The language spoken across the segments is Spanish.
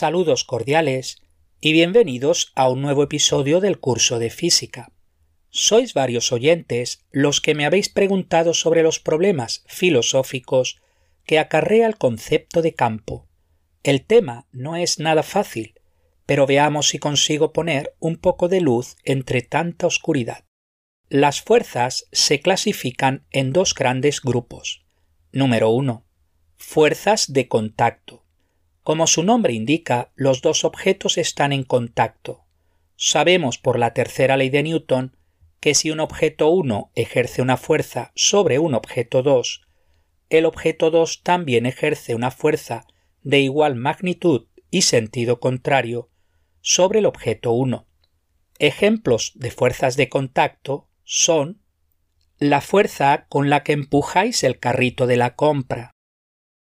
Saludos cordiales y bienvenidos a un nuevo episodio del curso de física. Sois varios oyentes los que me habéis preguntado sobre los problemas filosóficos que acarrea el concepto de campo. El tema no es nada fácil, pero veamos si consigo poner un poco de luz entre tanta oscuridad. Las fuerzas se clasifican en dos grandes grupos. Número 1. Fuerzas de contacto. Como su nombre indica, los dos objetos están en contacto. Sabemos por la tercera ley de Newton que si un objeto 1 ejerce una fuerza sobre un objeto 2, el objeto 2 también ejerce una fuerza de igual magnitud y sentido contrario sobre el objeto 1. Ejemplos de fuerzas de contacto son la fuerza con la que empujáis el carrito de la compra,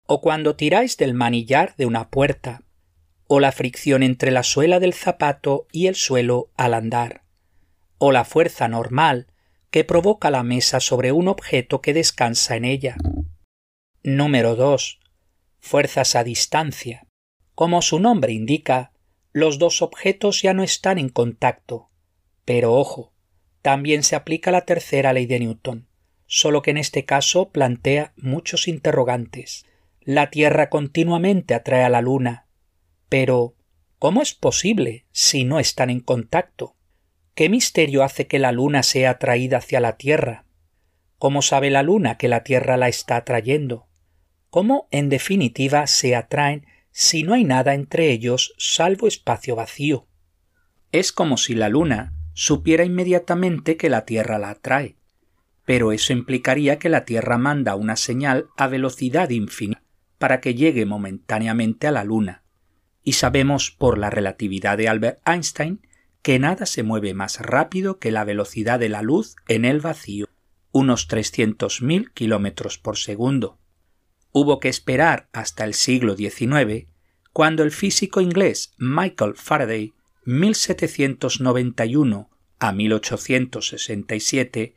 o cuando tiráis del manillar de una puerta, o la fricción entre la suela del zapato y el suelo al andar, o la fuerza normal que provoca la mesa sobre un objeto que descansa en ella. Número 2. Fuerzas a distancia. Como su nombre indica, los dos objetos ya no están en contacto. Pero ojo, también se aplica la tercera ley de Newton, solo que en este caso plantea muchos interrogantes. La Tierra continuamente atrae a la Luna. Pero, ¿cómo es posible si no están en contacto? ¿Qué misterio hace que la Luna sea atraída hacia la Tierra? ¿Cómo sabe la Luna que la Tierra la está atrayendo? ¿Cómo, en definitiva, se atraen si no hay nada entre ellos salvo espacio vacío? Es como si la Luna supiera inmediatamente que la Tierra la atrae. Pero eso implicaría que la Tierra manda una señal a velocidad infinita para que llegue momentáneamente a la Luna. Y sabemos por la relatividad de Albert Einstein que nada se mueve más rápido que la velocidad de la luz en el vacío, unos 300.000 kilómetros por segundo. Hubo que esperar hasta el siglo XIX, cuando el físico inglés Michael Faraday 1791 a 1867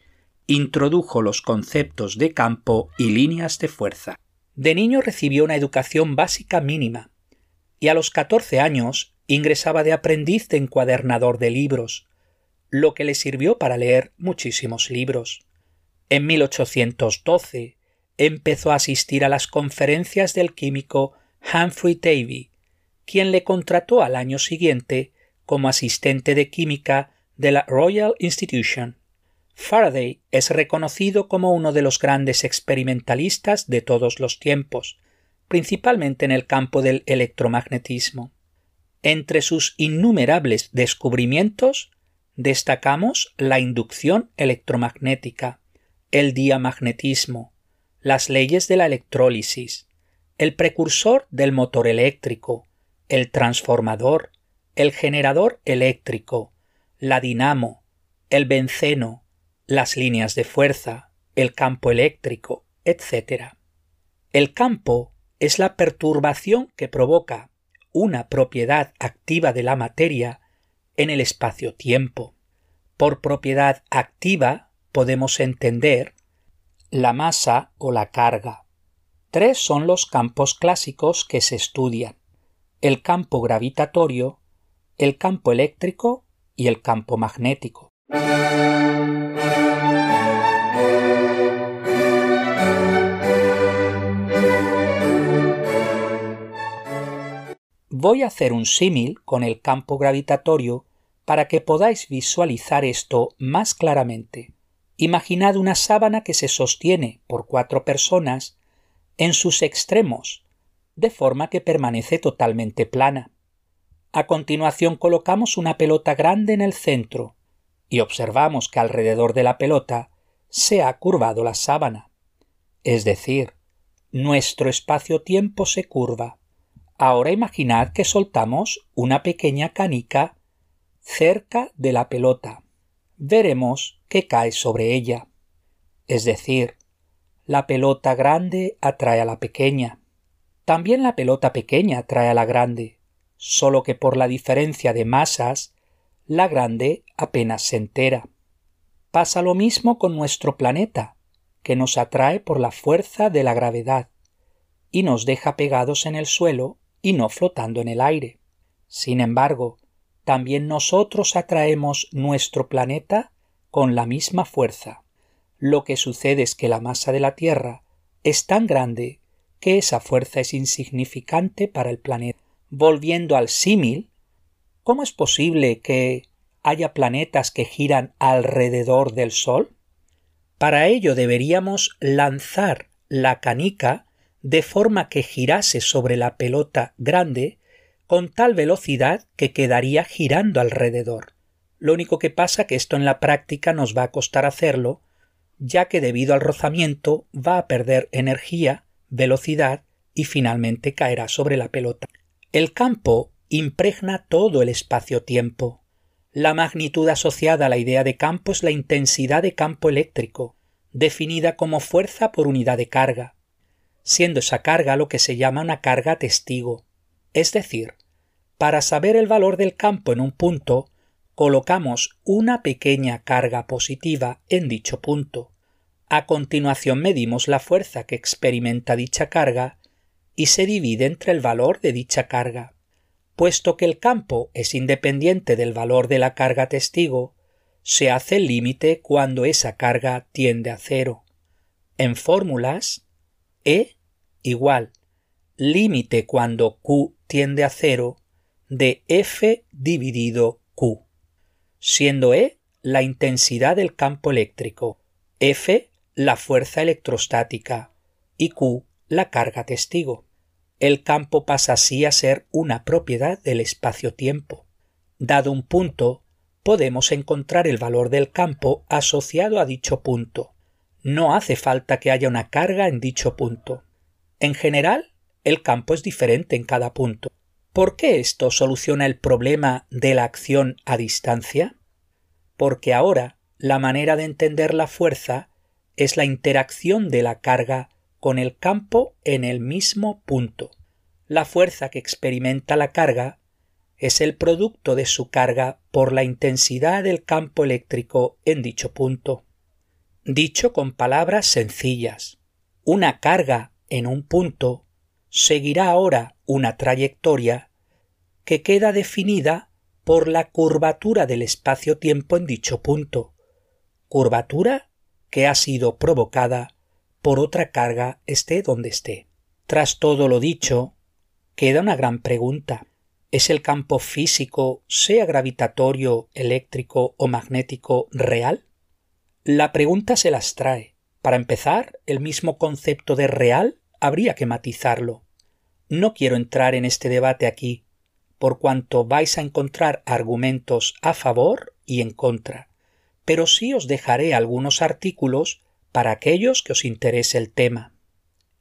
introdujo los conceptos de campo y líneas de fuerza. De niño recibió una educación básica mínima y a los 14 años ingresaba de aprendiz de encuadernador de libros, lo que le sirvió para leer muchísimos libros. En 1812 empezó a asistir a las conferencias del químico Humphrey Davy, quien le contrató al año siguiente como asistente de química de la Royal Institution. Faraday es reconocido como uno de los grandes experimentalistas de todos los tiempos, principalmente en el campo del electromagnetismo. Entre sus innumerables descubrimientos destacamos la inducción electromagnética, el diamagnetismo, las leyes de la electrólisis, el precursor del motor eléctrico, el transformador, el generador eléctrico, la dinamo, el benceno, las líneas de fuerza, el campo eléctrico, etc. El campo es la perturbación que provoca una propiedad activa de la materia en el espacio-tiempo. Por propiedad activa podemos entender la masa o la carga. Tres son los campos clásicos que se estudian. El campo gravitatorio, el campo eléctrico y el campo magnético. Voy a hacer un símil con el campo gravitatorio para que podáis visualizar esto más claramente. Imaginad una sábana que se sostiene por cuatro personas en sus extremos, de forma que permanece totalmente plana. A continuación colocamos una pelota grande en el centro y observamos que alrededor de la pelota se ha curvado la sábana. Es decir, nuestro espacio-tiempo se curva. Ahora imaginad que soltamos una pequeña canica cerca de la pelota. Veremos que cae sobre ella. Es decir, la pelota grande atrae a la pequeña. También la pelota pequeña atrae a la grande solo que por la diferencia de masas, la grande apenas se entera. Pasa lo mismo con nuestro planeta, que nos atrae por la fuerza de la gravedad, y nos deja pegados en el suelo y no flotando en el aire. Sin embargo, también nosotros atraemos nuestro planeta con la misma fuerza. Lo que sucede es que la masa de la Tierra es tan grande que esa fuerza es insignificante para el planeta. Volviendo al símil, ¿cómo es posible que haya planetas que giran alrededor del Sol? Para ello deberíamos lanzar la canica de forma que girase sobre la pelota grande con tal velocidad que quedaría girando alrededor. Lo único que pasa que esto en la práctica nos va a costar hacerlo, ya que debido al rozamiento va a perder energía, velocidad y finalmente caerá sobre la pelota. El campo impregna todo el espacio-tiempo. La magnitud asociada a la idea de campo es la intensidad de campo eléctrico, definida como fuerza por unidad de carga, siendo esa carga lo que se llama una carga testigo. Es decir, para saber el valor del campo en un punto, colocamos una pequeña carga positiva en dicho punto. A continuación medimos la fuerza que experimenta dicha carga y se divide entre el valor de dicha carga. Puesto que el campo es independiente del valor de la carga testigo, se hace el límite cuando esa carga tiende a cero. En fórmulas, E igual límite cuando Q tiende a cero de F dividido Q, siendo E la intensidad del campo eléctrico, F la fuerza electrostática y Q la carga testigo el campo pasa así a ser una propiedad del espacio-tiempo. Dado un punto, podemos encontrar el valor del campo asociado a dicho punto. No hace falta que haya una carga en dicho punto. En general, el campo es diferente en cada punto. ¿Por qué esto soluciona el problema de la acción a distancia? Porque ahora la manera de entender la fuerza es la interacción de la carga con el campo en el mismo punto. La fuerza que experimenta la carga es el producto de su carga por la intensidad del campo eléctrico en dicho punto. Dicho con palabras sencillas, una carga en un punto seguirá ahora una trayectoria que queda definida por la curvatura del espacio-tiempo en dicho punto, curvatura que ha sido provocada por otra carga esté donde esté. Tras todo lo dicho, queda una gran pregunta. ¿Es el campo físico, sea gravitatorio, eléctrico o magnético, real? La pregunta se las trae. Para empezar, el mismo concepto de real habría que matizarlo. No quiero entrar en este debate aquí, por cuanto vais a encontrar argumentos a favor y en contra, pero sí os dejaré algunos artículos para aquellos que os interese el tema.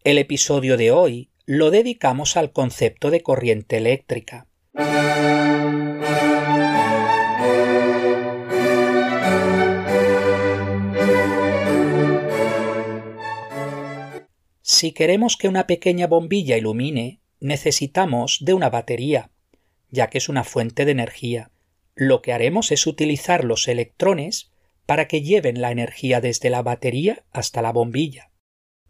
El episodio de hoy lo dedicamos al concepto de corriente eléctrica. Si queremos que una pequeña bombilla ilumine, necesitamos de una batería, ya que es una fuente de energía. Lo que haremos es utilizar los electrones para que lleven la energía desde la batería hasta la bombilla.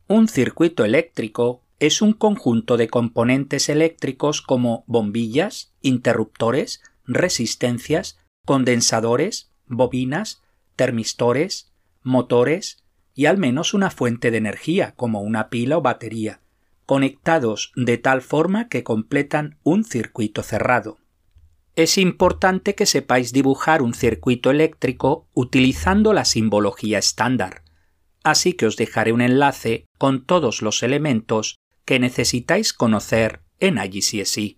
Un circuito eléctrico es un conjunto de componentes eléctricos como bombillas, interruptores, resistencias, condensadores, bobinas, termistores, motores y al menos una fuente de energía como una pila o batería, conectados de tal forma que completan un circuito cerrado es importante que sepáis dibujar un circuito eléctrico utilizando la simbología estándar, así que os dejaré un enlace con todos los elementos que necesitáis conocer en IGCSE.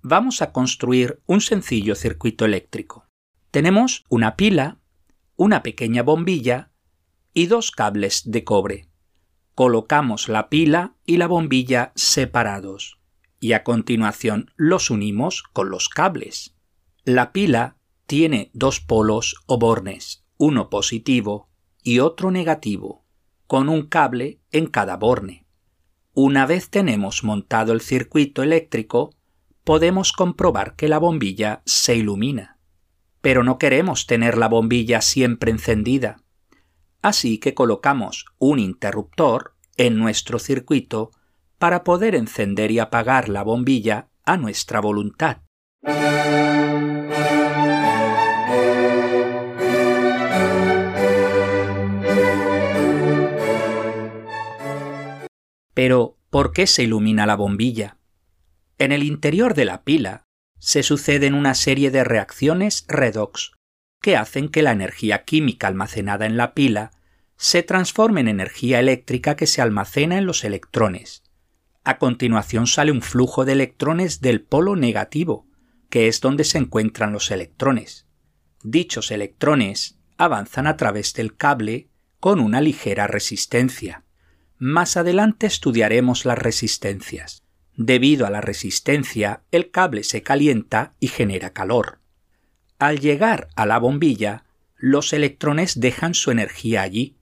Vamos a construir un sencillo circuito eléctrico. Tenemos una pila, una pequeña bombilla y dos cables de cobre. Colocamos la pila y la bombilla separados y a continuación los unimos con los cables. La pila tiene dos polos o bornes, uno positivo y otro negativo, con un cable en cada borne. Una vez tenemos montado el circuito eléctrico, podemos comprobar que la bombilla se ilumina. Pero no queremos tener la bombilla siempre encendida. Así que colocamos un interruptor en nuestro circuito para poder encender y apagar la bombilla a nuestra voluntad. Pero, ¿por qué se ilumina la bombilla? En el interior de la pila se suceden una serie de reacciones redox que hacen que la energía química almacenada en la pila se transforme en energía eléctrica que se almacena en los electrones. A continuación sale un flujo de electrones del polo negativo, que es donde se encuentran los electrones. Dichos electrones avanzan a través del cable con una ligera resistencia. Más adelante estudiaremos las resistencias. Debido a la resistencia, el cable se calienta y genera calor. Al llegar a la bombilla, los electrones dejan su energía allí,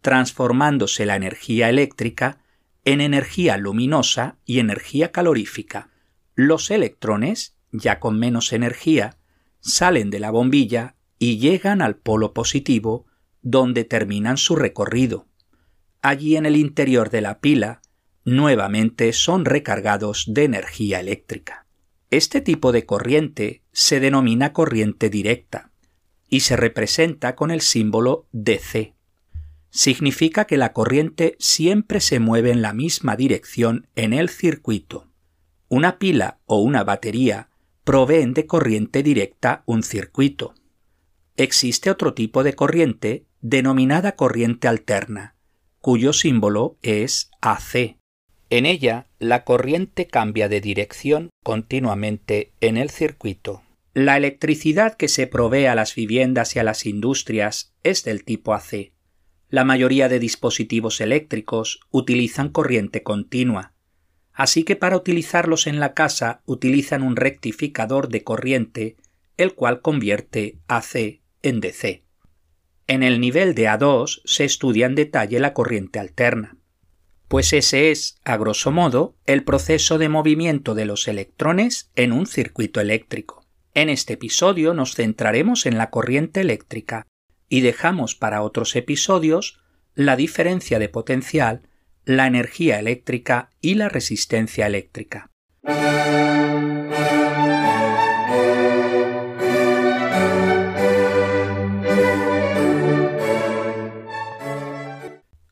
transformándose la energía eléctrica en energía luminosa y energía calorífica. Los electrones, ya con menos energía, salen de la bombilla y llegan al polo positivo, donde terminan su recorrido. Allí en el interior de la pila, nuevamente son recargados de energía eléctrica. Este tipo de corriente se denomina corriente directa y se representa con el símbolo DC. Significa que la corriente siempre se mueve en la misma dirección en el circuito. Una pila o una batería proveen de corriente directa un circuito. Existe otro tipo de corriente denominada corriente alterna, cuyo símbolo es AC. En ella, la corriente cambia de dirección continuamente en el circuito. La electricidad que se provee a las viviendas y a las industrias es del tipo AC. La mayoría de dispositivos eléctricos utilizan corriente continua, así que para utilizarlos en la casa utilizan un rectificador de corriente, el cual convierte AC en DC. En el nivel de A2 se estudia en detalle la corriente alterna pues ese es, a grosso modo, el proceso de movimiento de los electrones en un circuito eléctrico. En este episodio nos centraremos en la corriente eléctrica y dejamos para otros episodios la diferencia de potencial, la energía eléctrica y la resistencia eléctrica.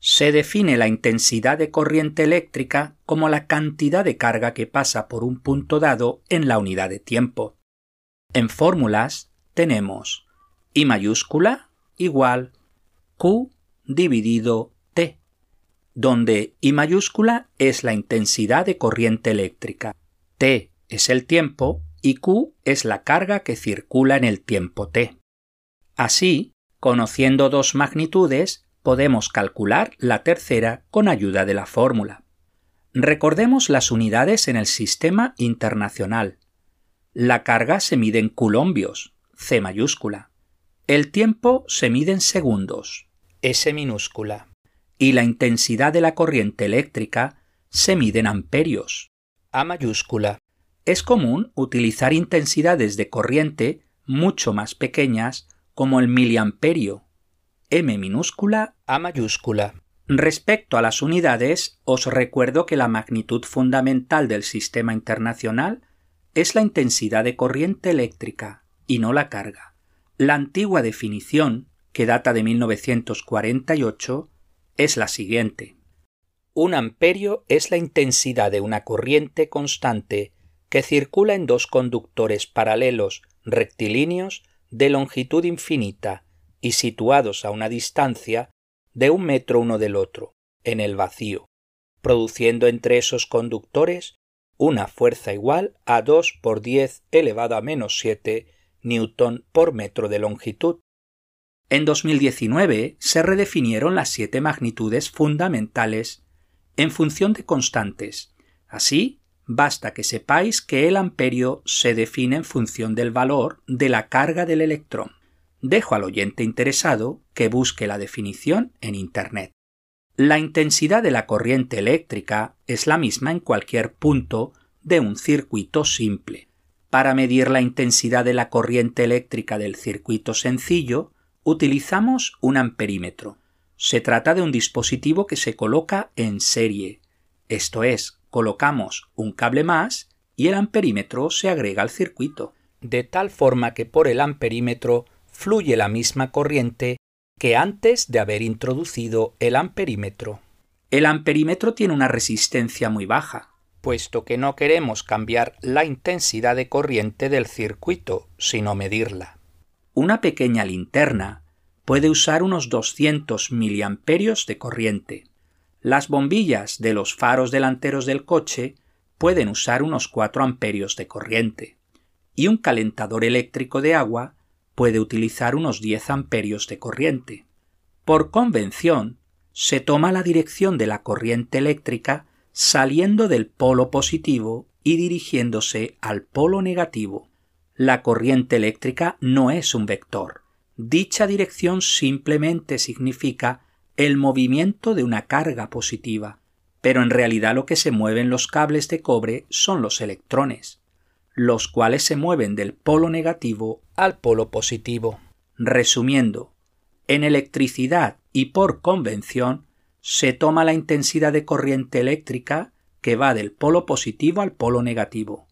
se define la intensidad de corriente eléctrica como la cantidad de carga que pasa por un punto dado en la unidad de tiempo. En fórmulas tenemos I mayúscula igual Q dividido T, donde I mayúscula es la intensidad de corriente eléctrica, T es el tiempo y Q es la carga que circula en el tiempo T. Así, conociendo dos magnitudes, podemos calcular la tercera con ayuda de la fórmula. Recordemos las unidades en el sistema internacional. La carga se mide en coulombios, C mayúscula. El tiempo se mide en segundos, S minúscula. Y la intensidad de la corriente eléctrica se mide en amperios, A mayúscula. Es común utilizar intensidades de corriente mucho más pequeñas como el miliamperio, M minúscula A mayúscula. Respecto a las unidades, os recuerdo que la magnitud fundamental del sistema internacional es la intensidad de corriente eléctrica y no la carga. La antigua definición, que data de 1948, es la siguiente. Un amperio es la intensidad de una corriente constante que circula en dos conductores paralelos rectilíneos de longitud infinita y situados a una distancia de un metro uno del otro, en el vacío, produciendo entre esos conductores una fuerza igual a 2 por 10 elevado a menos 7 newton por metro de longitud. En 2019 se redefinieron las siete magnitudes fundamentales en función de constantes. Así, basta que sepáis que el amperio se define en función del valor de la carga del electrón. Dejo al oyente interesado que busque la definición en Internet. La intensidad de la corriente eléctrica es la misma en cualquier punto de un circuito simple. Para medir la intensidad de la corriente eléctrica del circuito sencillo, utilizamos un amperímetro. Se trata de un dispositivo que se coloca en serie, esto es, colocamos un cable más y el amperímetro se agrega al circuito, de tal forma que por el amperímetro fluye la misma corriente que antes de haber introducido el amperímetro. El amperímetro tiene una resistencia muy baja, puesto que no queremos cambiar la intensidad de corriente del circuito, sino medirla. Una pequeña linterna puede usar unos 200 miliamperios de corriente. Las bombillas de los faros delanteros del coche pueden usar unos 4 amperios de corriente. Y un calentador eléctrico de agua puede utilizar unos 10 amperios de corriente. Por convención, se toma la dirección de la corriente eléctrica saliendo del polo positivo y dirigiéndose al polo negativo. La corriente eléctrica no es un vector. Dicha dirección simplemente significa el movimiento de una carga positiva, pero en realidad lo que se mueven los cables de cobre son los electrones, los cuales se mueven del polo negativo al polo positivo. Resumiendo, en electricidad y por convención se toma la intensidad de corriente eléctrica que va del polo positivo al polo negativo.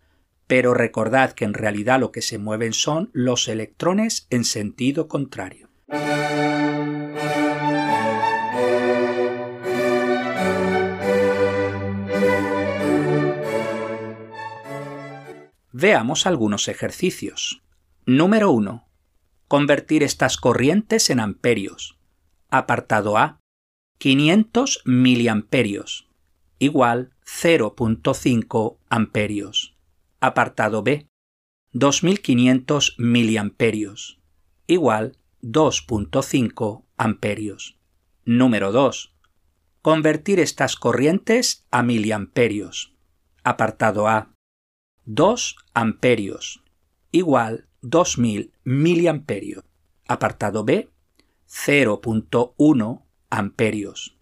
Pero recordad que en realidad lo que se mueven son los electrones en sentido contrario. Veamos algunos ejercicios. Número 1. Convertir estas corrientes en amperios. Apartado A. 500 miliamperios igual 0.5 amperios. Apartado B. 2500 miliamperios igual 2.5 amperios. Número 2. Convertir estas corrientes a miliamperios. Apartado A. 2 amperios igual 2000 miliamperios. Apartado B. 0.1 amperios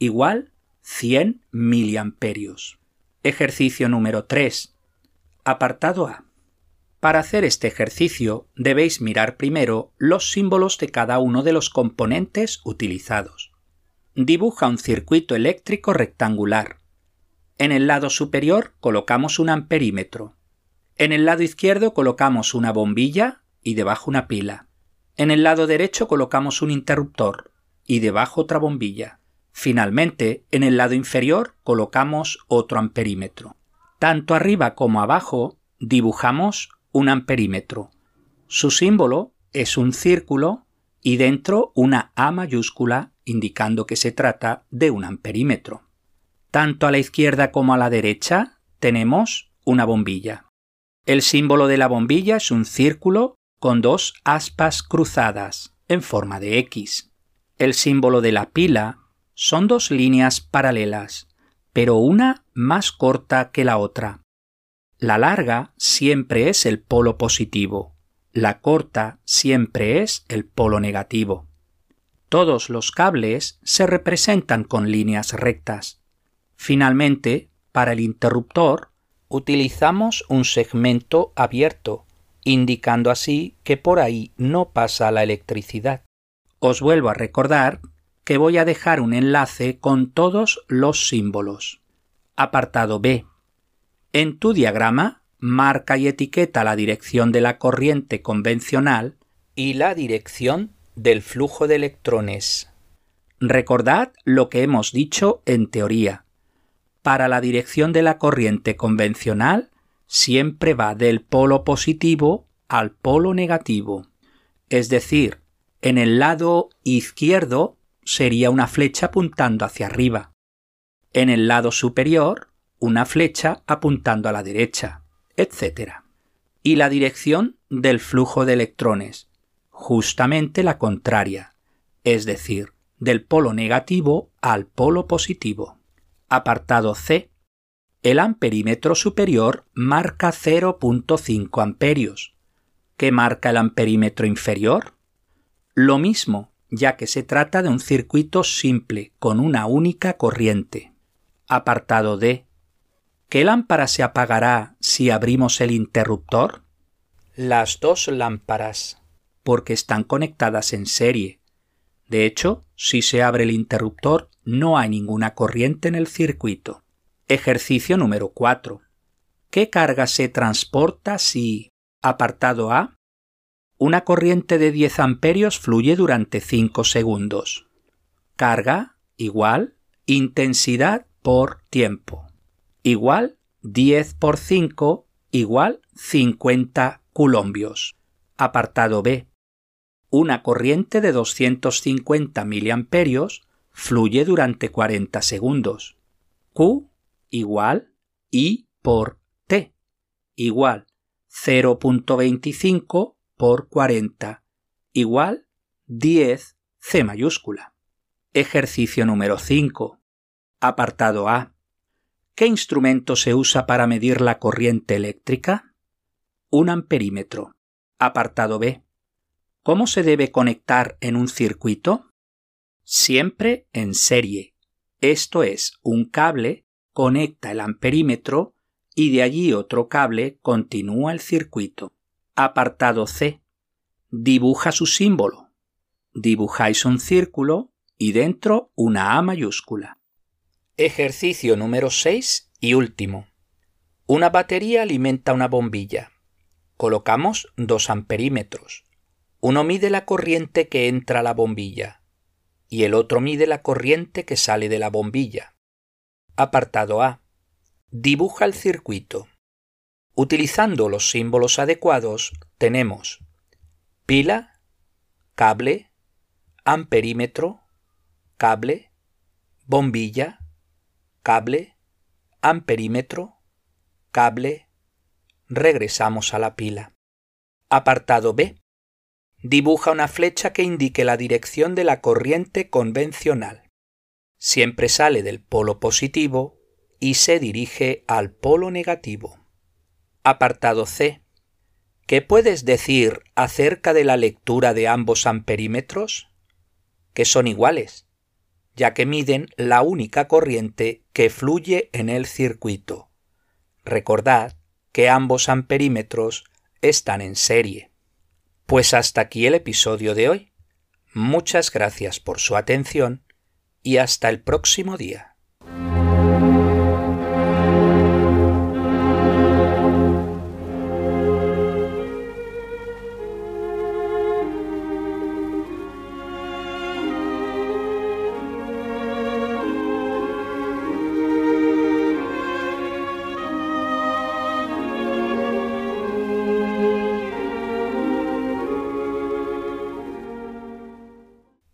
igual 100 miliamperios. Ejercicio número 3. Apartado A. Para hacer este ejercicio debéis mirar primero los símbolos de cada uno de los componentes utilizados. Dibuja un circuito eléctrico rectangular. En el lado superior colocamos un amperímetro. En el lado izquierdo colocamos una bombilla y debajo una pila. En el lado derecho colocamos un interruptor y debajo otra bombilla. Finalmente, en el lado inferior colocamos otro amperímetro. Tanto arriba como abajo dibujamos un amperímetro. Su símbolo es un círculo y dentro una A mayúscula indicando que se trata de un amperímetro. Tanto a la izquierda como a la derecha tenemos una bombilla. El símbolo de la bombilla es un círculo con dos aspas cruzadas en forma de X. El símbolo de la pila son dos líneas paralelas, pero una más corta que la otra. La larga siempre es el polo positivo, la corta siempre es el polo negativo. Todos los cables se representan con líneas rectas. Finalmente, para el interruptor, utilizamos un segmento abierto, indicando así que por ahí no pasa la electricidad. Os vuelvo a recordar que voy a dejar un enlace con todos los símbolos. Apartado B. En tu diagrama, marca y etiqueta la dirección de la corriente convencional y la dirección del flujo de electrones. Recordad lo que hemos dicho en teoría. Para la dirección de la corriente convencional siempre va del polo positivo al polo negativo. Es decir, en el lado izquierdo sería una flecha apuntando hacia arriba. En el lado superior, una flecha apuntando a la derecha, etc. Y la dirección del flujo de electrones, justamente la contraria, es decir, del polo negativo al polo positivo. Apartado C. El amperímetro superior marca 0.5 amperios. ¿Qué marca el amperímetro inferior? Lo mismo, ya que se trata de un circuito simple con una única corriente. Apartado D. ¿Qué lámpara se apagará si abrimos el interruptor? Las dos lámparas, porque están conectadas en serie. De hecho, si se abre el interruptor, no hay ninguna corriente en el circuito. Ejercicio número 4. ¿Qué carga se transporta si, apartado A, una corriente de 10 amperios fluye durante 5 segundos? Carga igual intensidad por tiempo igual 10 por 5 igual 50 culombios. Apartado B. Una corriente de 250 miliamperios fluye durante 40 segundos. Q igual I por T igual 0.25 por 40 igual 10 C mayúscula. Ejercicio número 5. Apartado A. ¿Qué instrumento se usa para medir la corriente eléctrica? Un amperímetro. Apartado B. ¿Cómo se debe conectar en un circuito? Siempre en serie. Esto es, un cable conecta el amperímetro y de allí otro cable continúa el circuito. Apartado C. Dibuja su símbolo. Dibujáis un círculo y dentro una A mayúscula. Ejercicio número 6 y último. Una batería alimenta una bombilla. Colocamos dos amperímetros. Uno mide la corriente que entra a la bombilla y el otro mide la corriente que sale de la bombilla. Apartado A. Dibuja el circuito. Utilizando los símbolos adecuados tenemos pila, cable, amperímetro, cable, bombilla, cable, amperímetro, cable, regresamos a la pila. Apartado B. Dibuja una flecha que indique la dirección de la corriente convencional. Siempre sale del polo positivo y se dirige al polo negativo. Apartado C. ¿Qué puedes decir acerca de la lectura de ambos amperímetros? Que son iguales, ya que miden la única corriente que fluye en el circuito. Recordad que ambos amperímetros están en serie. Pues hasta aquí el episodio de hoy. Muchas gracias por su atención y hasta el próximo día.